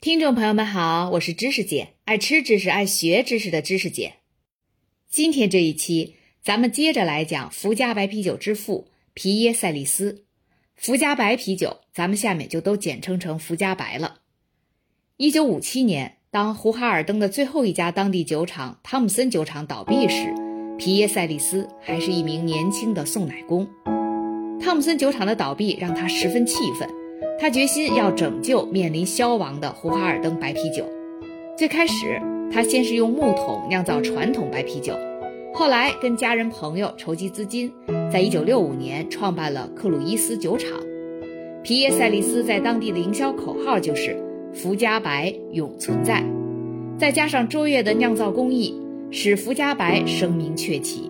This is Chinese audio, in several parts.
听众朋友们好，我是知识姐，爱吃知识、爱学知识的知识姐。今天这一期，咱们接着来讲福佳白啤酒之父皮耶塞利斯。福佳白啤酒，咱们下面就都简称成福佳白了。一九五七年，当胡哈尔登的最后一家当地酒厂汤姆森酒厂倒闭时，皮耶塞利斯还是一名年轻的送奶工。汤姆森酒厂的倒闭让他十分气愤。他决心要拯救面临消亡的胡哈尔登白啤酒。最开始，他先是用木桶酿造传统白啤酒，后来跟家人朋友筹集资金，在1965年创办了克鲁伊斯酒厂。皮耶塞利斯在当地的营销口号就是“福加白永存在”，再加上卓越的酿造工艺，使福加白声名鹊起。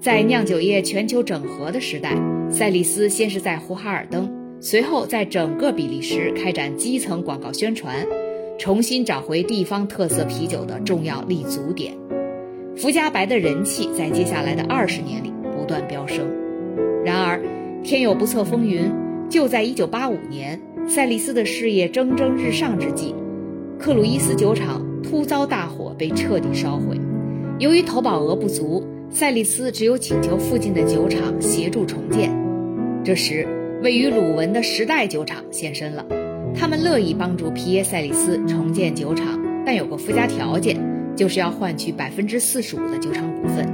在酿酒业全球整合的时代，塞利斯先是在胡哈尔登。随后，在整个比利时开展基层广告宣传，重新找回地方特色啤酒的重要立足点。福加白的人气在接下来的二十年里不断飙升。然而，天有不测风云，就在1985年，赛利斯的事业蒸蒸日上之际，克鲁伊斯酒厂突遭大火，被彻底烧毁。由于投保额不足，赛利斯只有请求附近的酒厂协助重建。这时，位于鲁文的时代酒厂现身了，他们乐意帮助皮耶塞里斯重建酒厂，但有个附加条件，就是要换取百分之四十五的酒厂股份。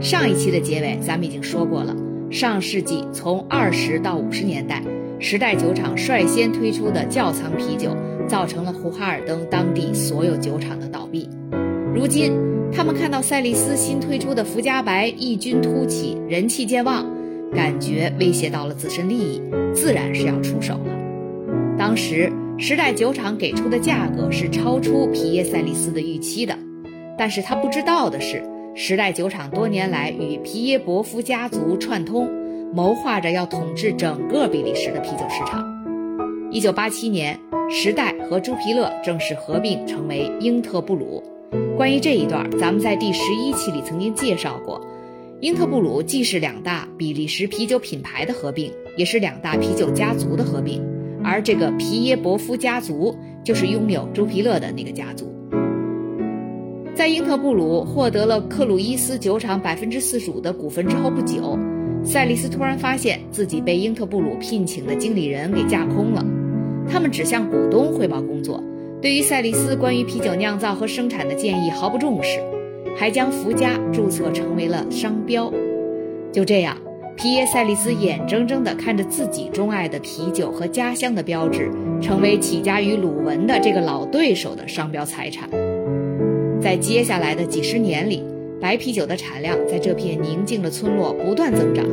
上一期的结尾咱们已经说过了，上世纪从二十到五十年代，时代酒厂率先推出的窖藏啤酒，造成了胡哈尔登当地所有酒厂的倒闭。如今，他们看到赛利斯新推出的福加白异军突起，人气渐旺。感觉威胁到了自身利益，自然是要出手了。当时时代酒厂给出的价格是超出皮耶塞利斯的预期的，但是他不知道的是，时代酒厂多年来与皮耶伯夫家族串通，谋划着要统治整个比利时的啤酒市场。一九八七年，时代和朱皮勒正式合并成为英特布鲁。关于这一段，咱们在第十一期里曾经介绍过。英特布鲁既是两大比利时啤酒品牌的合并，也是两大啤酒家族的合并，而这个皮耶伯夫家族就是拥有朱皮勒的那个家族。在英特布鲁获得了克鲁伊斯酒厂百分之四十五的股份之后不久，赛利斯突然发现自己被英特布鲁聘请的经理人给架空了，他们只向股东汇报工作，对于赛利斯关于啤酒酿造和生产的建议毫不重视。还将福佳注册成为了商标，就这样，皮耶塞利斯眼睁睁地看着自己钟爱的啤酒和家乡的标志，成为起家于鲁文的这个老对手的商标财产。在接下来的几十年里，白啤酒的产量在这片宁静的村落不断增长，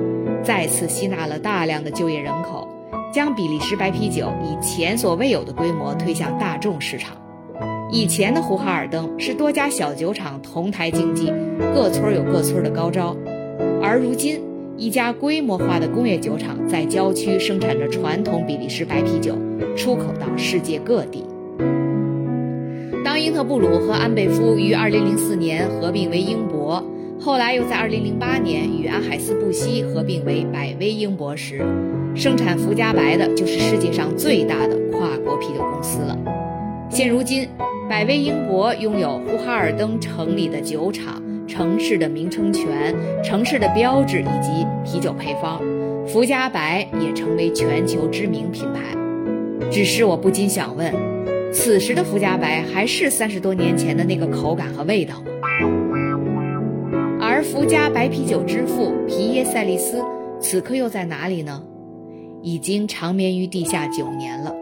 再次吸纳了大量的就业人口，将比利时白啤酒以前所未有的规模推向大众市场。以前的胡哈尔登是多家小酒厂同台竞技，各村有各村的高招，而如今一家规模化的工业酒厂在郊区生产着传统比利时白啤酒，出口到世界各地。当英特布鲁和安贝夫于2004年合并为英博，后来又在2008年与安海斯布希合并为百威英博时，生产福加白的就是世界上最大的跨国啤酒公司了。现如今。百威英博拥有呼哈尔登城里的酒厂、城市的名称权、城市的标志以及啤酒配方，福加白也成为全球知名品牌。只是我不禁想问：此时的福加白还是三十多年前的那个口感和味道吗？而福加白啤酒之父皮耶塞利斯此刻又在哪里呢？已经长眠于地下九年了。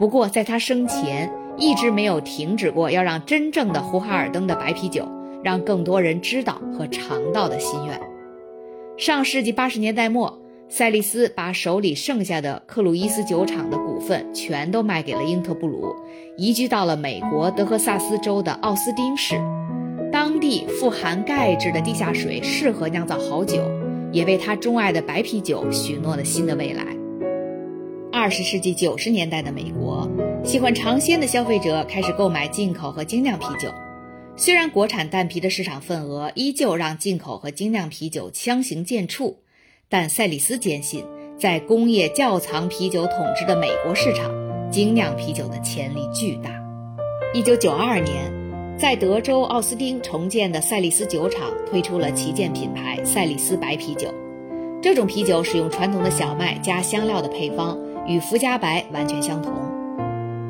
不过在他生前。一直没有停止过要让真正的胡哈尔登的白啤酒让更多人知道和尝到的心愿。上世纪八十年代末，赛利斯把手里剩下的克鲁伊斯酒厂的股份全都卖给了英特布鲁，移居到了美国德克萨斯州的奥斯丁市。当地富含钙质的地下水适合酿造好酒，也为他钟爱的白啤酒许诺了新的未来。二十世纪九十年代的美国，喜欢尝鲜的消费者开始购买进口和精酿啤酒。虽然国产淡啤的市场份额依旧让进口和精酿啤酒相形见绌，但赛里斯坚信，在工业窖藏啤酒统治的美国市场，精酿啤酒的潜力巨大。一九九二年，在德州奥斯汀重建的赛利斯酒厂推出了旗舰品牌赛利斯白啤酒。这种啤酒使用传统的小麦加香料的配方，与福加白完全相同。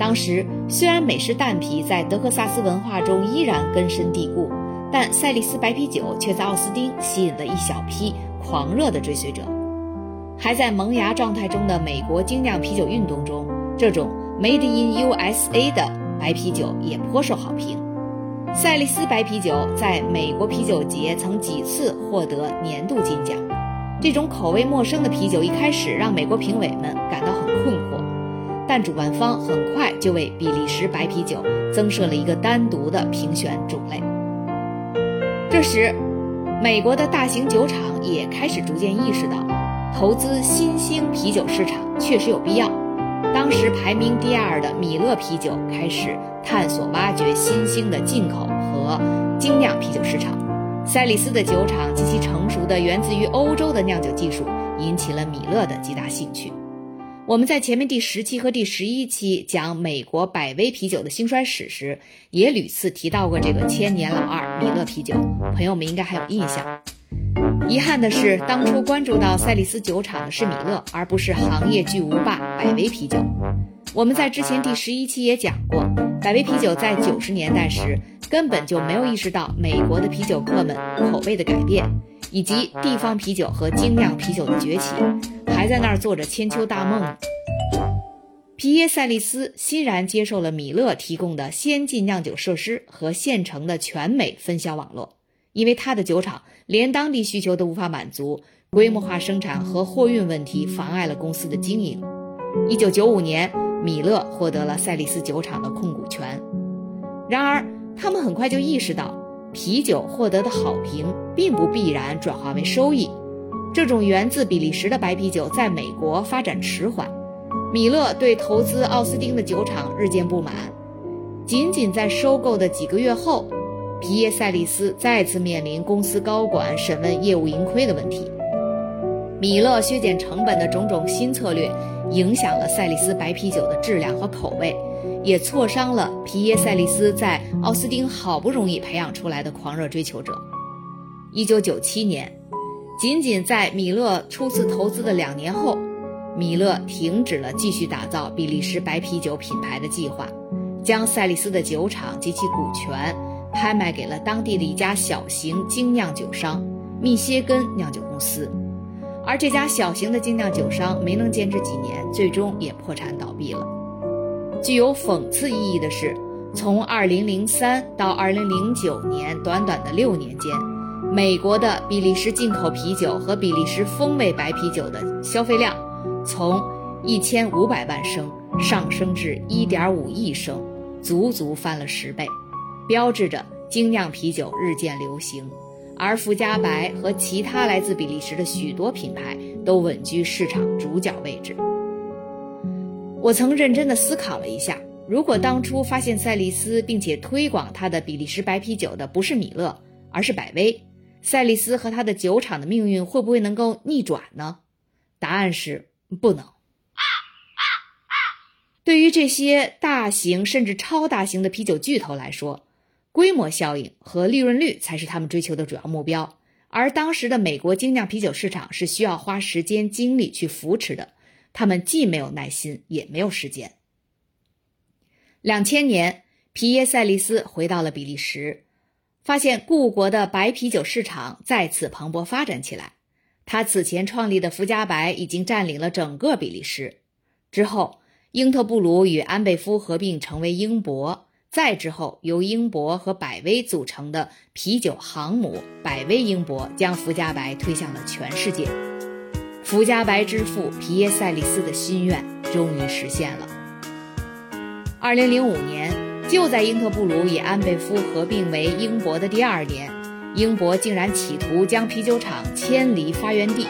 当时虽然美式蛋啤在德克萨斯文化中依然根深蒂固，但赛利斯白啤酒却在奥斯汀吸引了一小批狂热的追随者。还在萌芽状态中的美国精酿啤酒运动中，这种 Made in USA 的白啤酒也颇受好评。赛利斯白啤酒在美国啤酒节曾几次获得年度金奖。这种口味陌生的啤酒一开始让美国评委们感到很，但主办方很快就为比利时白啤酒增设了一个单独的评选种类。这时，美国的大型酒厂也开始逐渐意识到。投资新兴啤酒市场确实有必要。当时排名第二的米勒啤酒开始探索挖掘新兴的进口和精酿啤酒市场。赛利斯的酒厂及其成熟的源自于欧洲的酿酒技术引起了米勒的极大兴趣。我们在前面第十期和第十一期讲美国百威啤酒的兴衰史时，也屡次提到过这个千年老二米勒啤酒，朋友们应该还有印象。遗憾的是，当初关注到赛利斯酒厂的是米勒，而不是行业巨无霸百威啤酒。我们在之前第十一期也讲过，百威啤酒在九十年代时根本就没有意识到美国的啤酒客们口味的改变，以及地方啤酒和精酿啤酒的崛起，还在那儿做着千秋大梦。皮耶塞利斯欣然接受了米勒提供的先进酿酒设施和现成的全美分销网络。因为他的酒厂连当地需求都无法满足，规模化生产和货运问题妨碍了公司的经营。一九九五年，米勒获得了赛利斯酒厂的控股权。然而，他们很快就意识到，啤酒获得的好评并不必然转化为收益。这种源自比利时的白啤酒在美国发展迟缓，米勒对投资奥斯汀的酒厂日渐不满。仅仅在收购的几个月后。皮耶塞利斯再次面临公司高管审问业务盈亏的问题。米勒削减成本的种种新策略，影响了赛利斯白啤酒的质量和口味，也挫伤了皮耶塞利斯在奥斯丁好不容易培养出来的狂热追求者。一九九七年，仅仅在米勒初次投资的两年后，米勒停止了继续打造比利时白啤酒品牌的计划，将赛利斯的酒厂及其股权。拍卖给了当地的一家小型精酿酒商——密歇根酿酒公司，而这家小型的精酿酒商没能坚持几年，最终也破产倒闭了。具有讽刺意义的是，从2003到2009年短短的六年间，美国的比利时进口啤酒和比利时风味白啤酒的消费量从1500万升上升至1.5亿升，足足翻了十倍。标志着精酿啤酒日渐流行，而福加白和其他来自比利时的许多品牌都稳居市场主角位置。我曾认真地思考了一下，如果当初发现赛利斯并且推广他的比利时白啤酒的不是米勒，而是百威，赛利斯和他的酒厂的命运会不会能够逆转呢？答案是不能。对于这些大型甚至超大型的啤酒巨头来说，规模效应和利润率才是他们追求的主要目标，而当时的美国精酿啤酒市场是需要花时间精力去扶持的，他们既没有耐心，也没有时间。两千年，皮耶塞利斯回到了比利时，发现故国的白啤酒市场再次蓬勃发展起来。他此前创立的福加白已经占领了整个比利时。之后，英特布鲁与安贝夫合并成为英博。再之后，由英博和百威组成的啤酒航母百威英博将福加白推向了全世界。福加白之父皮耶塞利斯的心愿终于实现了。二零零五年，就在英特布鲁与安贝夫合并为英博的第二年，英博竟然企图将啤酒厂迁离发源地。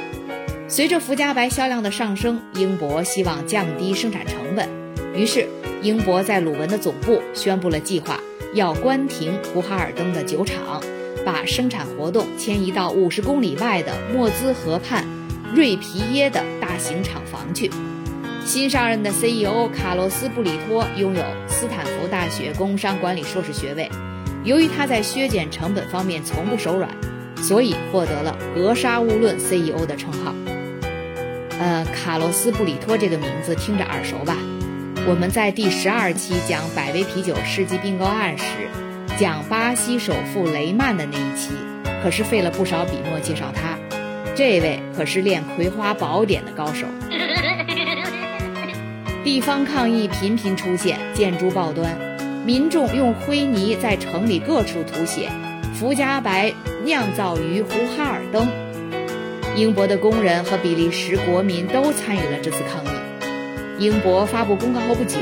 随着福加白销量的上升，英博希望降低生产成本，于是。英博在鲁文的总部宣布了计划，要关停胡哈尔登的酒厂，把生产活动迁移到五十公里外的莫兹河畔瑞皮耶的大型厂房去。新上任的 CEO 卡洛斯·布里托拥有斯坦福大学工商管理硕士学位。由于他在削减成本方面从不手软，所以获得了“格杀勿论 CEO” 的称号。呃，卡洛斯·布里托这个名字听着耳熟吧？我们在第十二期讲百威啤酒世纪并购案时，讲巴西首富雷曼的那一期，可是费了不少笔墨介绍他。这位可是练《葵花宝典》的高手。地方抗议频频出现，建筑报端，民众用灰泥在城里各处涂写“福加白酿造于胡哈尔登”。英国的工人和比利时国民都参与了这次抗议。英国发布公告后不久，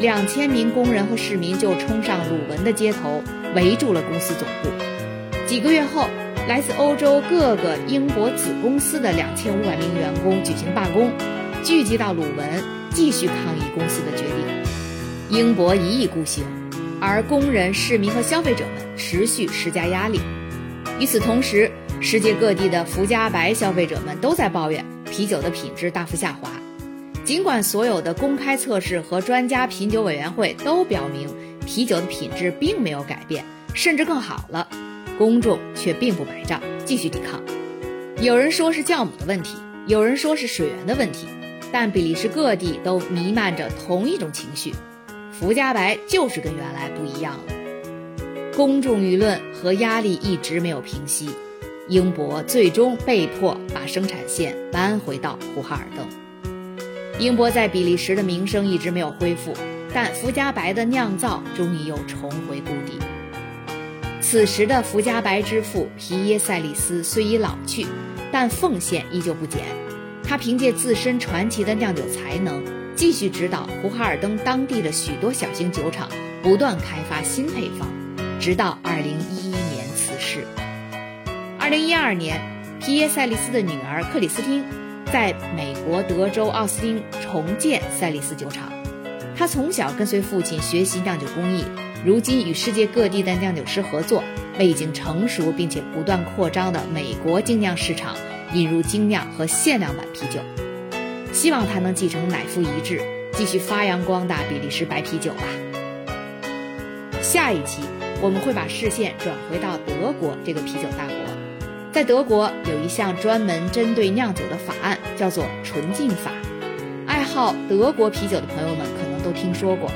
两千名工人和市民就冲上鲁文的街头，围住了公司总部。几个月后，来自欧洲各个英国子公司的两千五百名员工举行罢工，聚集到鲁文。继续抗议公司的决定，英博一意孤行，而工人、市民和消费者们持续施加压力。与此同时，世界各地的福加白消费者们都在抱怨啤酒的品质大幅下滑。尽管所有的公开测试和专家品酒委员会都表明啤酒的品质并没有改变，甚至更好了，公众却并不买账，继续抵抗。有人说是酵母的问题，有人说是水源的问题。但比利时各地都弥漫着同一种情绪，福加白就是跟原来不一样了。公众舆论和压力一直没有平息，英博最终被迫把生产线搬回到胡哈尔登。英博在比利时的名声一直没有恢复，但福加白的酿造终于又重回故地。此时的福加白之父皮耶塞利斯虽已老去，但奉献依旧不减。他凭借自身传奇的酿酒才能，继续指导胡哈尔登当地的许多小型酒厂，不断开发新配方，直到2011年辞世。2012年，皮耶塞利斯的女儿克里斯汀在美国德州奥斯汀重建塞利斯酒厂。他从小跟随父亲学习酿酒工艺，如今与世界各地的酿酒师合作，为已经成熟并且不断扩张的美国精酿市场。引入精酿和限量版啤酒，希望他能继承乃父遗志，继续发扬光大比利时白啤酒吧。下一期我们会把视线转回到德国这个啤酒大国，在德国有一项专门针对酿酒的法案，叫做纯净法。爱好德国啤酒的朋友们可能都听说过。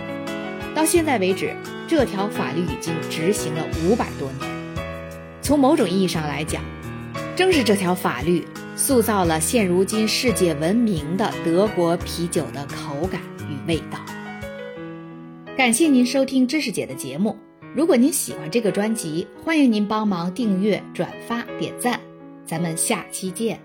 到现在为止，这条法律已经执行了五百多年。从某种意义上来讲，正是这条法律塑造了现如今世界闻名的德国啤酒的口感与味道。感谢您收听知识姐的节目。如果您喜欢这个专辑，欢迎您帮忙订阅、转发、点赞。咱们下期见。